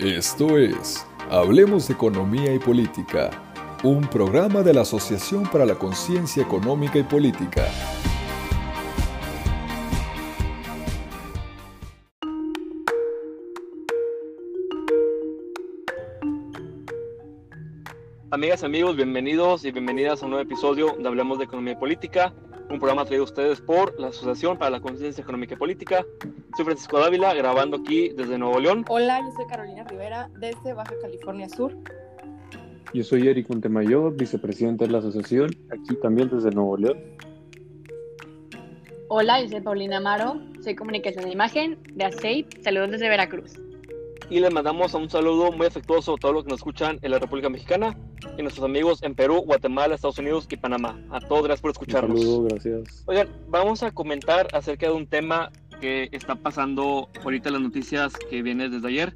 Esto es Hablemos de Economía y Política, un programa de la Asociación para la Conciencia Económica y Política. Amigas y amigos, bienvenidos y bienvenidas a un nuevo episodio de Hablemos de Economía y Política, un programa traído a ustedes por la Asociación para la Conciencia Económica y Política. Soy Francisco Dávila, grabando aquí desde Nuevo León. Hola, yo soy Carolina Rivera, desde Baja California Sur. Yo soy Eric Montemayor, vicepresidente de la asociación, aquí también desde Nuevo León. Hola, yo soy Paulina Amaro, soy comunicación de imagen de ASEIP, saludos desde Veracruz. Y les mandamos un saludo muy afectuoso a todos los que nos escuchan en la República Mexicana y nuestros amigos en Perú, Guatemala, Estados Unidos y Panamá. A todos, gracias por escucharnos. Un saludo, gracias. Oigan, vamos a comentar acerca de un tema que está pasando ahorita en las noticias que viene desde ayer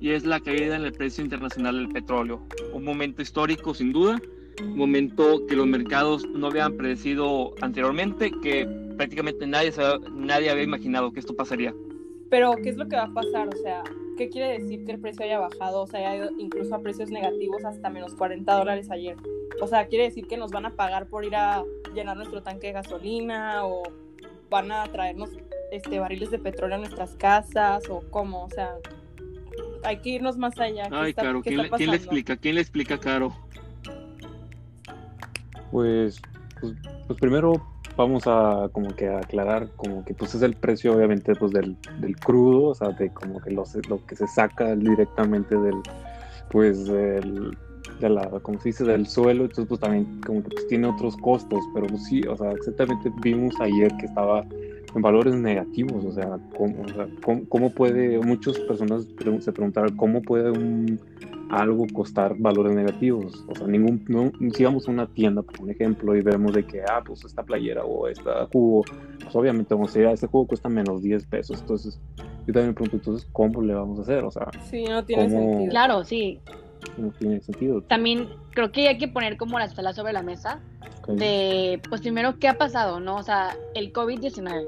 y es la caída en el precio internacional del petróleo. Un momento histórico sin duda, un momento que los mercados no habían predecido anteriormente, que prácticamente nadie, nadie había imaginado que esto pasaría. Pero, ¿qué es lo que va a pasar? O sea, ¿qué quiere decir que el precio haya bajado? O sea, haya ido incluso a precios negativos hasta menos 40 dólares ayer. O sea, ¿quiere decir que nos van a pagar por ir a llenar nuestro tanque de gasolina o van a traernos este, barriles de petróleo a nuestras casas o cómo? O sea, hay que irnos más allá. Ay, Caro, ¿quién, le, ¿quién le explica? ¿Quién le explica, Caro? Pues, pues, pues primero vamos a como que aclarar como que pues es el precio obviamente pues del, del crudo, o sea, de como que lo, lo que se saca directamente del pues del, de la, como se dice, del suelo, entonces pues también como que pues, tiene otros costos, pero pues, sí, o sea, exactamente vimos ayer que estaba en valores negativos, o sea, cómo, o sea, cómo, cómo puede, muchas personas se preguntaron cómo puede un algo costar valores negativos. O sea, ningún, no, si vamos a una tienda, por un ejemplo, y vemos de que, ah, pues esta playera o esta jugo, pues obviamente vamos a decir, ah, este jugo cuesta menos 10 pesos. Entonces, yo también me pregunto, entonces, ¿cómo le vamos a hacer? O sea, sí, no tiene sentido. Claro, sí. No tiene sentido. También creo que hay que poner como las telas sobre la mesa de, pues primero, ¿qué ha pasado? ¿No? O sea, el COVID-19.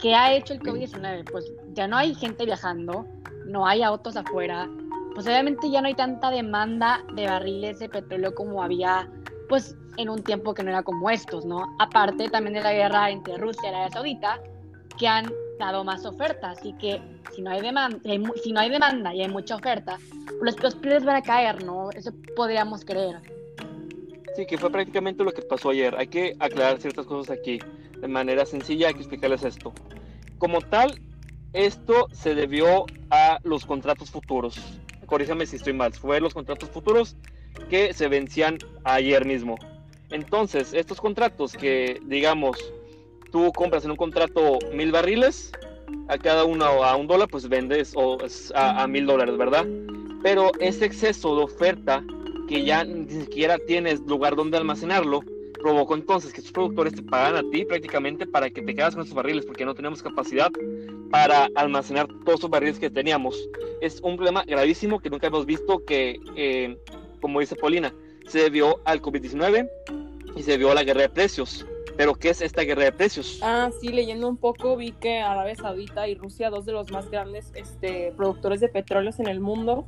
¿Qué ha hecho el COVID-19? Pues ya no hay gente viajando, no hay autos afuera, pues obviamente ya no hay tanta demanda de barriles de petróleo como había pues en un tiempo que no era como estos, ¿no? Aparte también de la guerra entre Rusia y Arabia Saudita, que han dado más ofertas, así que si no hay demanda, si no hay demanda y hay mucha oferta, los precios van a caer, ¿no? Eso podríamos creer. Sí, que fue prácticamente lo que pasó ayer. Hay que aclarar ciertas cosas aquí. De manera sencilla hay que explicarles esto. Como tal, esto se debió a los contratos futuros corríjame si estoy mal, fue los contratos futuros que se vencían ayer mismo. Entonces, estos contratos que, digamos, tú compras en un contrato mil barriles, a cada uno a un dólar, pues vendes o a, a mil dólares, ¿verdad? Pero ese exceso de oferta que ya ni siquiera tienes lugar donde almacenarlo, provocó entonces que estos productores te pagan a ti prácticamente para que te quedas con esos barriles porque no tenemos capacidad para almacenar todos esos barriles que teníamos. Es un problema gravísimo que nunca hemos visto que, eh, como dice Paulina, se debió al COVID-19 y se debió a la guerra de precios. Pero ¿qué es esta guerra de precios? Ah, sí, leyendo un poco vi que Arabia Saudita y Rusia, dos de los más grandes este, productores de petróleos en el mundo,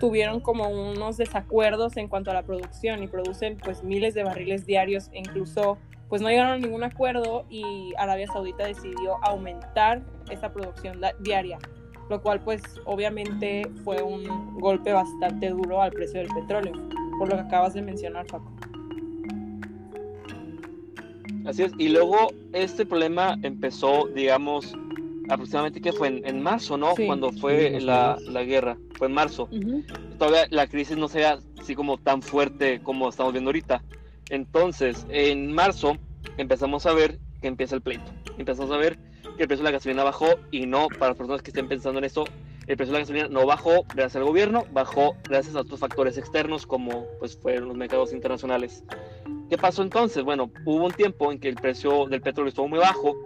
tuvieron como unos desacuerdos en cuanto a la producción y producen pues miles de barriles diarios e incluso pues no llegaron a ningún acuerdo y Arabia Saudita decidió aumentar esa producción diaria, lo cual pues obviamente fue un golpe bastante duro al precio del petróleo, por lo que acabas de mencionar, Paco. Así es, y luego este problema empezó, digamos, aproximadamente que fue en, marzo, ¿no? Cuando fue la, la, guerra, fue en marzo. Todavía la crisis no sea así como tan fuerte como estamos viendo ahorita. Entonces, en marzo empezamos a ver que empieza el pleito. Empezamos a ver que el precio de la gasolina bajó y no, para las personas que estén pensando en eso, el precio de la gasolina no bajó gracias al gobierno, bajó gracias a otros factores externos como pues fueron los mercados internacionales. ¿Qué pasó entonces? Bueno, hubo un tiempo en que el precio del petróleo estuvo muy bajo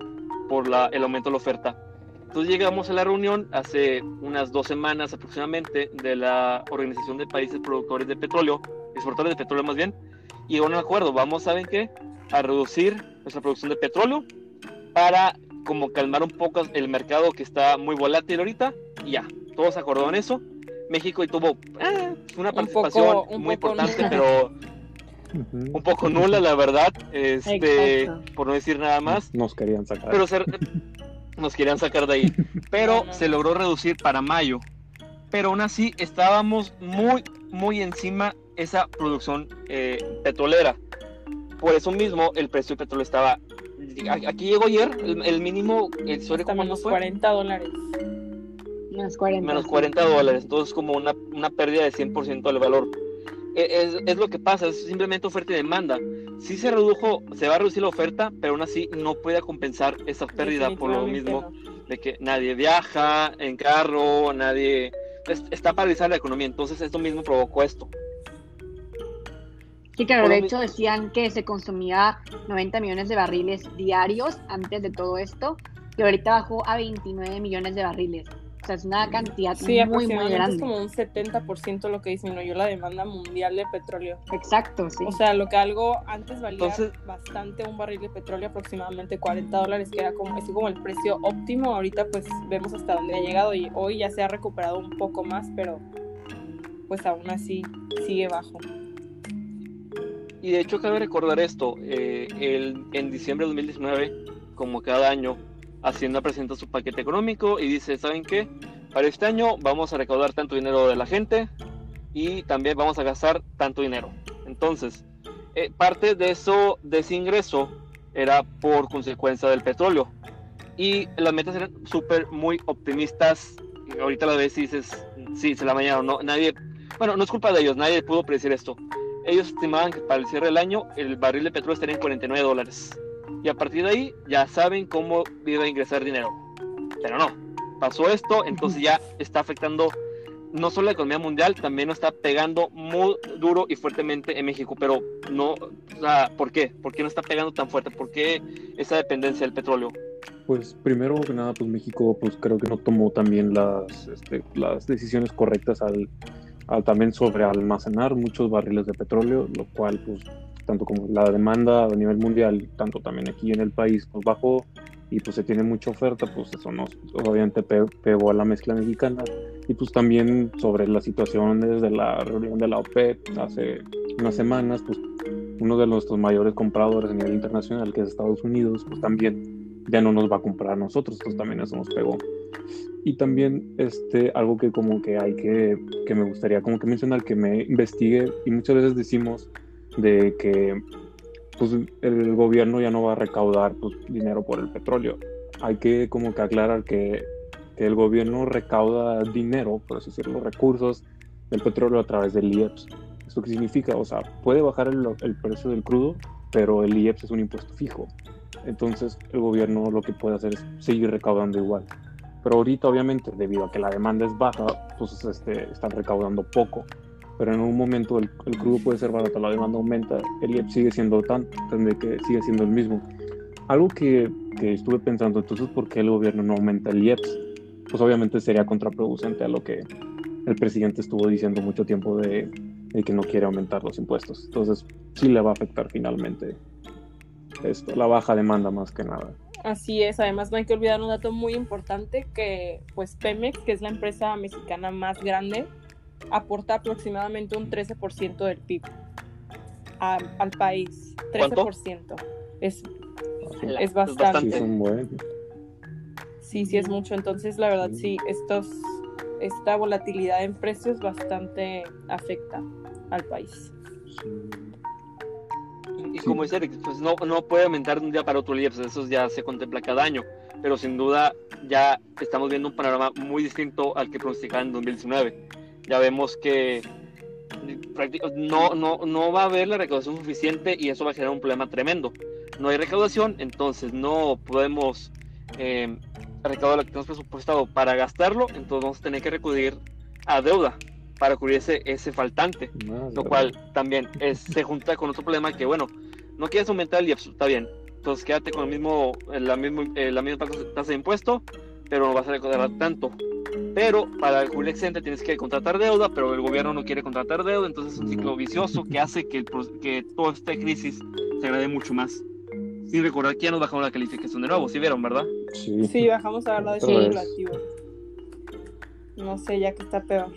por la, el aumento de la oferta entonces llegamos a la reunión hace unas dos semanas aproximadamente de la Organización de Países Productores de Petróleo, exportadores de petróleo más bien, y llegamos a un acuerdo, vamos, ¿saben qué? A reducir nuestra producción de petróleo para como calmar un poco el mercado que está muy volátil ahorita, y ya, todos acordaron eso, México y tuvo eh, una participación muy importante, pero un poco nula, la verdad, este, por no decir nada más. Nos querían sacar. Pero nos querían sacar de ahí. Pero se logró reducir para mayo. Pero aún así estábamos muy, muy encima esa producción eh, petrolera. Por eso mismo el precio del petróleo estaba... Aquí llegó ayer el, mínimo, el sobre menos 40 dólares. Menos 40. Menos 40 dólares. Entonces como una, una pérdida de 100% del valor. E, es, es, lo que pasa, es simplemente oferta y demanda. Si se redujo, se va a reducir la oferta, pero aún así no puede compensar esa pérdida por lo mismo de que nadie viaja en carro, nadie está paralizada la economía. Entonces esto mismo provocó esto. Sí, claro, de hecho decían que se consumía 90 millones de barriles diarios antes de todo esto y ahorita bajó a 29 millones de barriles. O sea, es una cantidad muy, muy grande. Es como un 70% lo que disminuyó la demanda mundial de petróleo. Exacto, sí. O sea, lo que algo antes valía bastante un barril de petróleo, aproximadamente 40 dólares, que era como, es como el precio óptimo. Ahorita pues vemos hasta dónde ha llegado y hoy ya se ha recuperado un poco más, pero pues aún así sigue bajo. Y de hecho cabe recordar esto, eh, el, en diciembre de 2019, como cada año, Hacienda presenta su paquete económico y dice, ¿saben qué? Para este año vamos a recaudar tanto dinero de la gente y también vamos a gastar tanto dinero. Entonces, eh, parte de eso, de ese ingreso, era por consecuencia del petróleo. Y las metas eran súper, muy optimistas. ahorita la ves y dices, sí, se la mañana No, nadie, bueno, no es culpa de ellos, nadie pudo predecir esto. Ellos estimaban que para el cierre del año el barril de petróleo estaría en 49 dólares y a partir de ahí ya saben cómo iba a ingresar dinero. Pero no, pasó esto, entonces ya está afectando no solo la economía mundial, también nos está pegando muy duro y fuertemente en México. Pero no, o sea, ¿por qué? ¿Por qué no está pegando tan fuerte? ¿Por qué esa dependencia del petróleo? Pues primero que nada, pues México, pues creo que no tomó también las, este, las decisiones correctas al, al también sobre almacenar muchos barriles de petróleo, lo cual pues tanto como la demanda a nivel mundial, tanto también aquí en el país, pues bajó y pues se tiene mucha oferta, pues eso nos obviamente pegó a la mezcla mexicana y pues también sobre la situación desde la reunión de la OPEP hace unas semanas, pues uno de nuestros mayores compradores a nivel internacional, que es Estados Unidos, pues también ya no nos va a comprar a nosotros, pues también eso nos pegó. Y también este, algo que como que hay que, que me gustaría como que mencionar, que me investigue y muchas veces decimos de que pues, el gobierno ya no va a recaudar pues, dinero por el petróleo. Hay que como que aclarar que, el gobierno recauda dinero, por así decirlo, recursos del petróleo a través del IEPS. ¿Esto qué significa? O sea, puede bajar el, el precio del crudo, pero el IEPS es un impuesto fijo. Entonces el gobierno lo que puede hacer es seguir recaudando igual. Pero ahorita obviamente debido a que la demanda es baja, pues este, están recaudando poco pero en un momento el, crudo puede ser barato, la demanda aumenta, el IEP sigue siendo tan, que sigue siendo el mismo. Algo que, que, estuve pensando, entonces, ¿por qué el gobierno no aumenta el IEPS? Pues obviamente sería contraproducente a lo que el presidente estuvo diciendo mucho tiempo de, de que no quiere aumentar los impuestos. Entonces, sí le va a afectar finalmente esto, la baja demanda más que nada. Así es, además no hay que olvidar un dato muy importante que pues Pemex, que es la empresa mexicana más grande, aporta aproximadamente un 13% del PIB al país. 13%. Es, es bastante. Sí, sí, es mucho. Entonces, la verdad, sí, estos, esta volatilidad en precios bastante afecta al país. Y, como dice Eric, pues no, no puede aumentar de un día para otro día, pues eso ya se contempla cada año, pero sin duda ya estamos viendo un panorama muy distinto al que pronosticaba en 2019 ya vemos que no, no, no va a haber la recaudación suficiente y eso va a generar un problema tremendo. No hay recaudación, entonces no podemos eh, recaudar lo que tenemos presupuestado para gastarlo, entonces vamos a tener que recurrir a deuda para cubrir ese, ese faltante, lo cual también se junta con otro problema que, bueno, no quieres aumentar el IEPS, está bien, entonces quédate con el mismo, la, mismo, eh, la misma tasa de impuesto, pero no vas a recaudar tanto. Pero para el excedente tienes que contratar deuda, pero el gobierno no quiere contratar deuda, entonces es un ciclo vicioso que hace que, que toda esta crisis se agrade mucho más. Sin recordar que ya nos bajamos la calificación de nuevo, ¿sí vieron, verdad? Sí, bajamos a la de activo. No sé, ya que está peor.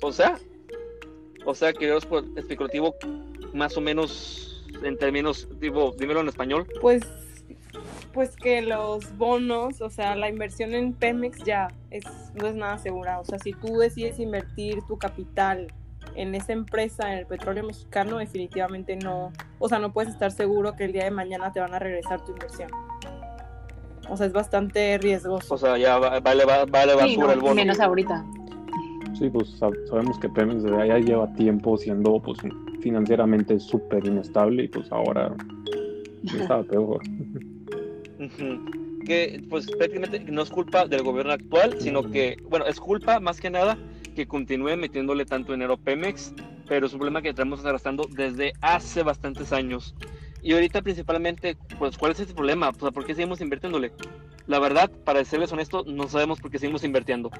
O sea, o sea, que es especulativo más o menos en términos, tipo, dímelo en español. Pues, pues que los bonos, o sea, la inversión en Pemex ya es, no es nada segura. O sea, si tú decides invertir tu capital en esa empresa, en el petróleo mexicano, definitivamente no, o sea, no puedes estar seguro que el día de mañana te van a regresar tu inversión. O sea, es bastante riesgoso. O sea, ya vale, vale basura el bono. Menos ahorita. Sí, pues sabemos que Pemex desde allá lleva tiempo siendo pues financieramente súper inestable y pues ahora está peor. Que pues prácticamente no es culpa del gobierno actual, sino que, bueno, es culpa más que nada que continúe metiéndole tanto dinero a Pemex, pero es un problema que estamos arrastrando desde hace bastantes años. Y ahorita principalmente, pues, ¿cuál es ese problema? Pues, ¿por qué seguimos invirtiéndole? La verdad, para serles honesto, no sabemos por qué seguimos invirtiendo.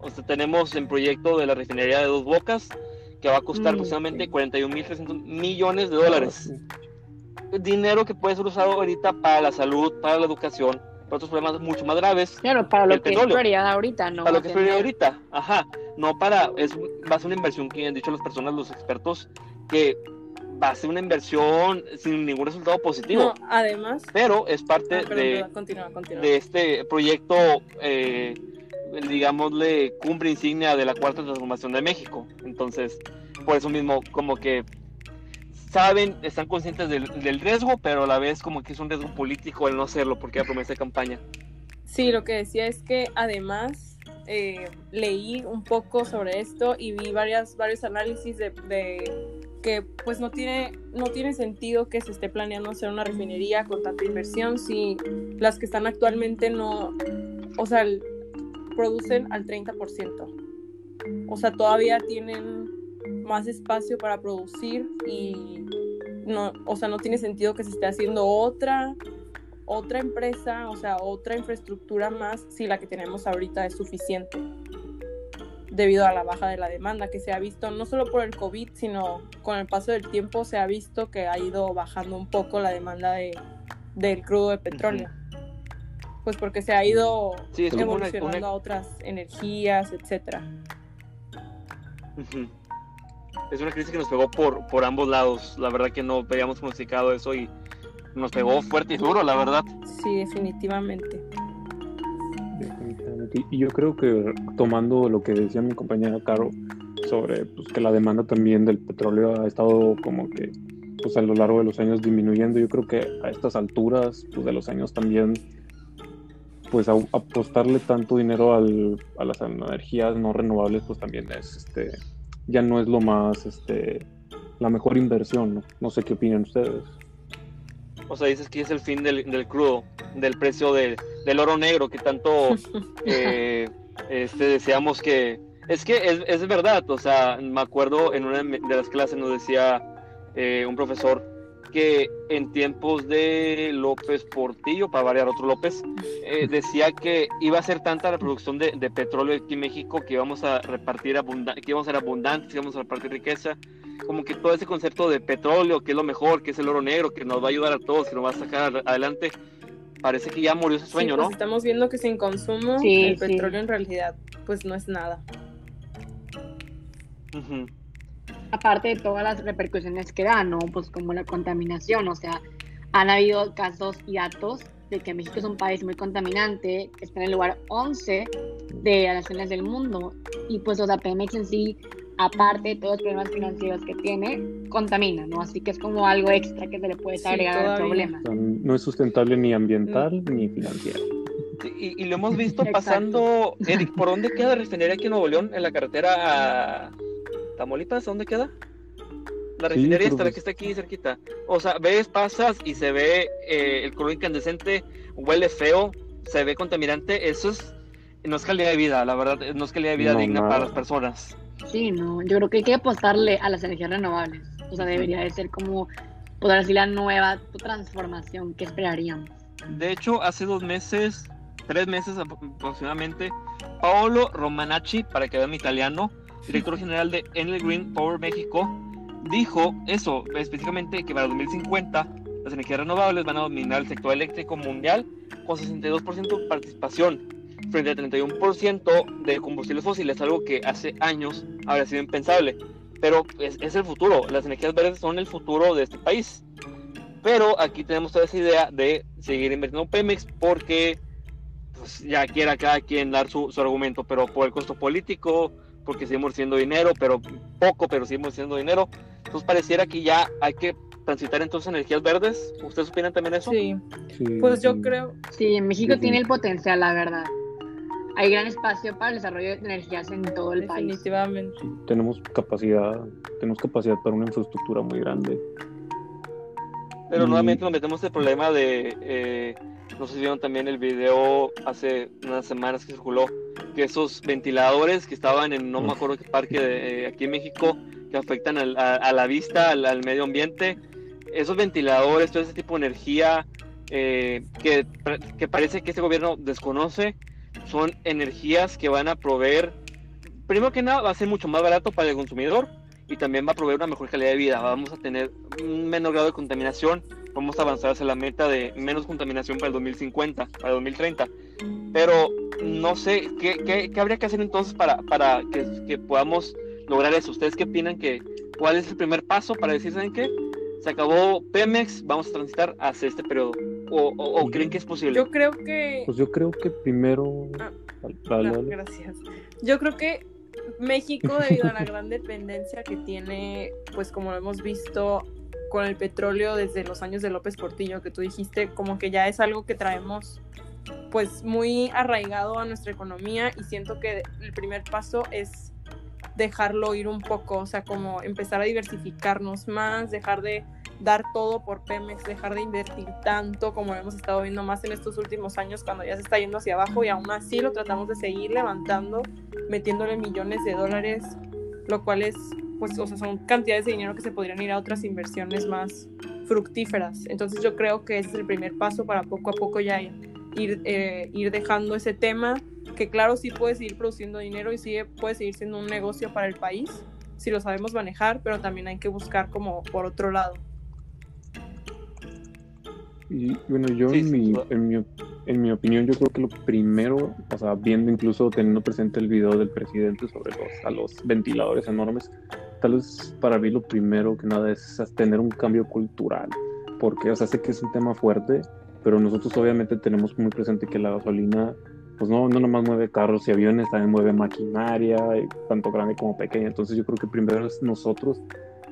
O sea, tenemos en proyecto de la refinería de Dos Bocas, que va a costar mm, aproximadamente 41.300 millones de dólares. Dinero que puede ser usado ahorita para la salud, para la educación, para otros problemas mucho más graves. Claro, para lo que es prioridad ahorita, ¿no? Para lo que es prioridad ahorita, ajá. No para, es, va a ser una inversión que han dicho las personas, los expertos, que va a ser una inversión sin ningún resultado positivo. No, además. Pero es parte ah, de, de este proyecto, eh, digámosle, cumbre insignia de la cuarta transformación de México. Entonces, por eso mismo, como que saben, están conscientes del, del, riesgo, pero a la vez como que es un riesgo político el no hacerlo porque hay promesa de campaña. Sí, lo que decía es que además eh, leí un poco sobre esto y vi varias, varios análisis de que pues no tiene, no tiene sentido que se esté planeando hacer una refinería con tanta inversión si las que están actualmente no, o sea, producen al 30%. O sea, todavía tienen más espacio para producir y no, o sea, no tiene sentido que se esté haciendo otra otra empresa, o sea, otra infraestructura más si la que tenemos ahorita es suficiente debido a la baja de la demanda que se ha visto no solo por el COVID, sino con el paso del tiempo se ha visto que ha ido bajando un poco la demanda de, del crudo de petróleo. Pues porque se ha ido evolucionando a otras energías, etcétera. Es una crisis que nos pegó por, por ambos lados. La verdad que no habíamos pronosticado eso y nos pegó fuerte y duro, la verdad. Sí, definitivamente. Y yo creo que tomando lo que decía mi compañera Caro sobre pues, que la demanda también del petróleo ha estado como que pues a lo largo de los años disminuyendo, yo creo que a estas alturas pues, de los años también pues apostarle tanto dinero al, a las energías no renovables pues también es este ya no es lo más este la mejor inversión, ¿no? No sé qué opinan ustedes. O sea, dices que es el fin del, del crudo, del precio del oro negro que tanto eh, este, deseamos que... Es que es, es, verdad, o sea, me acuerdo en una de las clases nos decía eh, un profesor que en tiempos de López Portillo, para variar otro López, eh, decía que iba a ser tanta la producción de, de, petróleo aquí en México que íbamos a repartir que íbamos a ser abundantes, que íbamos a repartir riqueza, como que todo ese concepto de petróleo, que es lo mejor, que es el oro negro, que nos va a ayudar a todos, que nos va a sacar adelante, parece que ya murió ese sueño, pues ¿no? Estamos viendo que sin consumo el petróleo en realidad pues no es nada. Aparte de todas las repercusiones que da, ¿no? Pues como la contaminación, o sea, han habido casos y datos de que México es un país muy contaminante, que está en el lugar 11 de las naciones del mundo, y pues, o sea, Pemex en sí aparte de todos los problemas financieros que tiene, contamina, ¿no? Así que es como algo extra que se le puede agregar al problema. No es sustentable ni ambiental ni financiero. y, lo hemos visto pasando, Eric, ¿por dónde queda la refinería aquí en Nuevo León? En la carretera a Tamaulipas, ¿dónde queda? La refinería está, la que está aquí cerquita. O sea, ves, pasas y se ve eh, el color incandescente, huele feo, se ve contaminante. Eso es, no es calidad de vida, la verdad, no es calidad de vida digna para las personas. Sí, no, yo creo que hay que apostarle a las energías renovables. O sea, debería de ser como, poder decir, la nueva transformación que esperaríamos. De hecho, hace dos meses, tres meses aproximadamente, Paolo Romanacci, para que vean mi italiano, director general de Enel Green Power México, dijo eso, específicamente que para 2050 las energías renovables van a dominar el sector eléctrico mundial con 62% de participación frente al 31% de combustibles fósiles, algo que hace años habría sido impensable. Pero es, es el futuro, las energías verdes son el futuro de este país. Pero aquí tenemos toda esa idea de seguir invirtiendo en Pemex porque pues, ya quiera cada quien dar su, su, argumento, pero por el costo político, porque seguimos siendo dinero, pero poco, pero seguimos siendo dinero. Entonces pareciera que ya hay que transitar entonces energías verdes. ¿Ustedes opinan también eso? Sí, pues yo creo. Sí, en México tiene el potencial, la verdad. Hay gran espacio para el desarrollo de energías en todo el país. Definitivamente. tenemos capacidad, tenemos capacidad para una infraestructura muy grande. Pero nuevamente nos metemos el problema de, eh, no sé si vieron también el video hace unas semanas que circuló, que esos ventiladores que estaban en no me acuerdo qué parque de, eh, aquí en México, que afectan al, a, a, la vista, al, al, medio ambiente, esos ventiladores, todo ese tipo de energía eh, que, que parece que este gobierno desconoce, son energías que van a proveer, primero que nada, va a ser mucho más barato para el consumidor y también va a proveer una mejor calidad de vida. Vamos a tener un menor grado de contaminación, vamos a avanzar hacia la meta de menos contaminación para el 2050, para el 2030. Pero no sé, ¿qué, qué, qué habría que hacer entonces para, para que, que, podamos lograr eso? ¿Ustedes qué opinan que cuál es el primer paso para decir, ¿saben qué? Se acabó Pemex, vamos a transitar hacia este periodo. ¿O, o, o creen que es posible? Yo creo que... Pues yo creo que primero... Ah, no, gracias. Yo creo que México, debido a la gran dependencia que tiene, pues como lo hemos visto con el petróleo desde los años de López Portillo, que tú dijiste, como que ya es algo que traemos pues muy arraigado a nuestra economía y siento que el primer paso es dejarlo ir un poco, o sea, como empezar a diversificarnos más, dejar de dar todo por Pemex, dejar de invertir tanto como hemos estado viendo más en estos últimos años cuando ya se está yendo hacia abajo y aún así lo tratamos de seguir levantando, metiéndole millones de dólares, lo cual es, pues, o sea, son cantidades de dinero que se podrían ir a otras inversiones más fructíferas. Entonces yo creo que ese es el primer paso para poco a poco ya ir, eh, ir dejando ese tema, que claro, sí puede seguir produciendo dinero y sí puede seguir siendo un negocio para el país, si lo sabemos manejar, pero también hay que buscar como por otro lado. Y bueno, yo sí, en, mi, en, mi, en, mi, opinión, yo creo que lo primero, o sea, viendo incluso teniendo presente el video del presidente sobre los, a los ventiladores enormes, tal vez para mí lo primero que nada es tener un cambio cultural, porque, o sea, sé que es un tema fuerte, pero nosotros obviamente tenemos muy presente que la gasolina, pues no, no nomás mueve carros y aviones, también mueve maquinaria, tanto grande como pequeña, entonces yo creo que primero es nosotros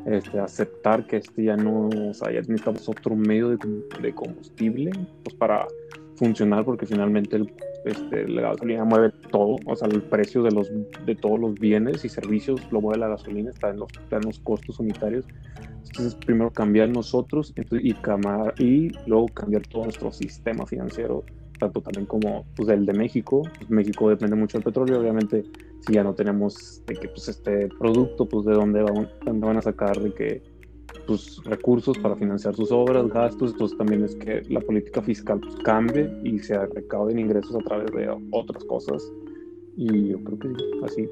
este, aceptar que este ya no, o sea, ya necesitamos otro medio de, de combustible pues para funcionar porque finalmente el, este, la gasolina mueve todo, o sea, el precio de, los, de todos los bienes y servicios lo mueve la gasolina, está en los, está en los costos unitarios. Entonces, primero cambiar nosotros y, camar, y luego cambiar todo nuestro sistema financiero, tanto también como pues, el de México. Pues, México depende mucho del petróleo, obviamente si ya no tenemos de que pues este producto pues de dónde van, dónde van a sacar de que pues recursos para financiar sus obras, gastos, entonces también es que la política fiscal pues, cambie y se recauden ingresos a través de otras cosas y yo creo que así.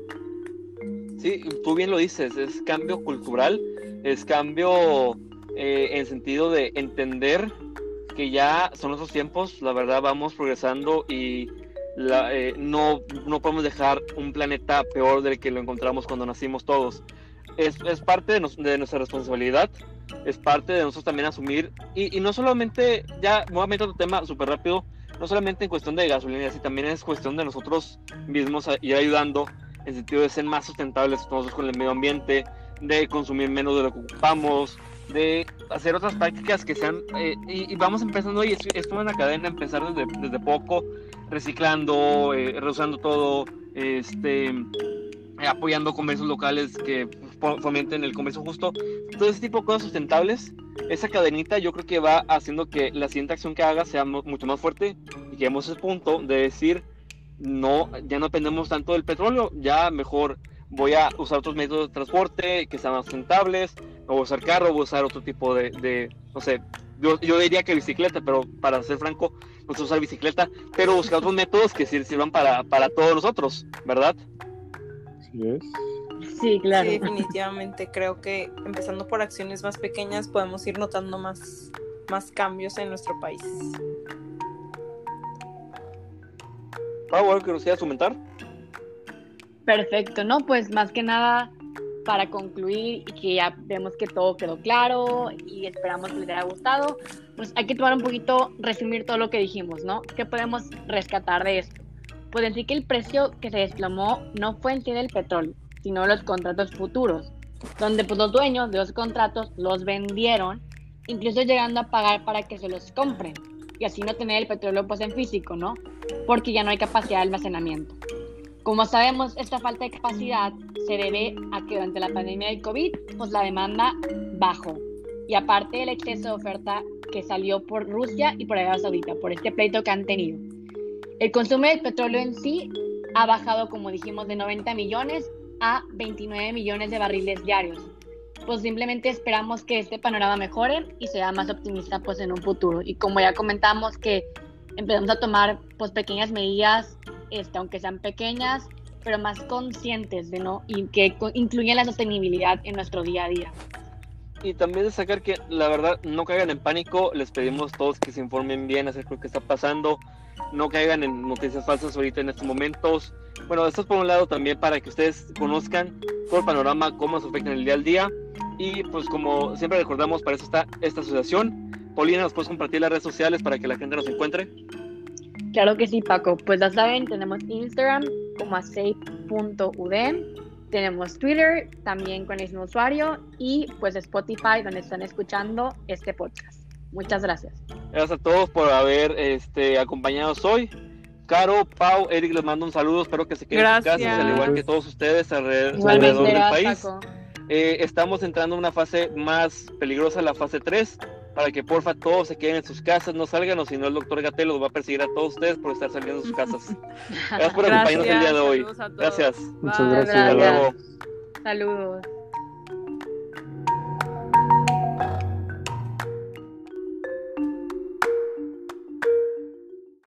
Sí, tú bien lo dices, es cambio cultural, es cambio eh, en sentido de entender que ya son esos tiempos, la verdad vamos progresando y la, eh, no, no podemos dejar un planeta peor del que lo encontramos cuando nacimos todos. Es, es parte de, nuestra responsabilidad, es parte de nosotros también asumir, y, y no solamente, ya nuevamente otro tema súper rápido, no solamente en cuestión de gasolina, sino también es cuestión de nosotros mismos ir ayudando en sentido de ser más sustentables nosotros con el medio ambiente, de consumir menos de lo que ocupamos, de hacer otras prácticas que sean, eh, y, vamos empezando, y esto es una cadena, empezar desde, desde poco, reciclando, eh, reusando todo, este, apoyando comercios locales que fomenten el comercio justo, todo ese tipo de cosas sustentables, esa cadenita yo creo que va haciendo que la siguiente acción que haga sea mucho más fuerte y lleguemos a ese punto de decir, no, ya no dependemos tanto del petróleo, ya mejor voy a usar otros métodos de transporte que sean más sustentables, o usar carro, o usar otro tipo de, de no sé, yo, yo, diría que bicicleta, pero para ser franco, no sé usar bicicleta, pero buscar otros métodos que sirvan para, para todos nosotros, ¿verdad? Sí, es. Sí, claro. Sí, definitivamente creo que empezando por acciones más pequeñas podemos ir notando más, más cambios en nuestro país. Pau, ¿algo que nos quieras comentar? Perfecto, ¿no? Pues más que nada, para concluir y que ya vemos que todo quedó claro y esperamos que les haya gustado, pues hay que tomar un poquito, resumir todo lo que dijimos, ¿no? ¿Qué podemos rescatar de esto? Pues decir que el precio que se desplomó no fue en sí del petróleo, sino los contratos futuros, donde pues los dueños de los contratos los vendieron, incluso llegando a pagar para que se los compren y así no tener el petróleo pues en físico, ¿no? Porque ya no hay capacidad de almacenamiento. Como sabemos, esta falta de capacidad se debe a que durante la pandemia del COVID, pues la demanda bajó. Y aparte del exceso de oferta que salió por Rusia y por Arabia Saudita, por este pleito que han tenido. El consumo del petróleo en sí ha bajado, como dijimos, de 90 millones a 29 millones de barriles diarios. Pues simplemente esperamos que este panorama mejore y sea más optimista pues en un futuro. Y como ya comentamos que empezamos a tomar pues pequeñas medidas, este, aunque sean pequeñas, pero más conscientes de no y que incluyan la sostenibilidad en nuestro día a día. Y también destacar que la verdad no caigan en pánico, les pedimos todos que se informen bien acerca de lo que está pasando, no caigan en noticias falsas ahorita en estos momentos. Bueno, esto es por un lado también para que ustedes conozcan todo el panorama, cómo se afecta en el día al día. Y pues como siempre recordamos, para eso está esta asociación. Paulina, ¿nos puedes compartir las redes sociales para que la gente nos encuentre? Claro que sí, Paco. Pues ya saben, tenemos Instagram como safe.ud, tenemos Twitter también con el mismo usuario y pues Spotify donde están escuchando este podcast. Muchas gracias. Gracias a todos por haber este, acompañado hoy. Caro, Pau, Eric, les mando un saludo. Espero que se queden en su casa, al igual que todos ustedes alrededor, del país. Eh, estamos entrando en una fase más peligrosa, la fase 3, para que porfa todos se queden en sus casas, no salgan, o si no el doctor Gatel los va a perseguir a todos ustedes por estar saliendo de sus casas. Gracias por acompañarnos el día de hoy. Gracias. Muchas gracias. Hasta luego. Saludos.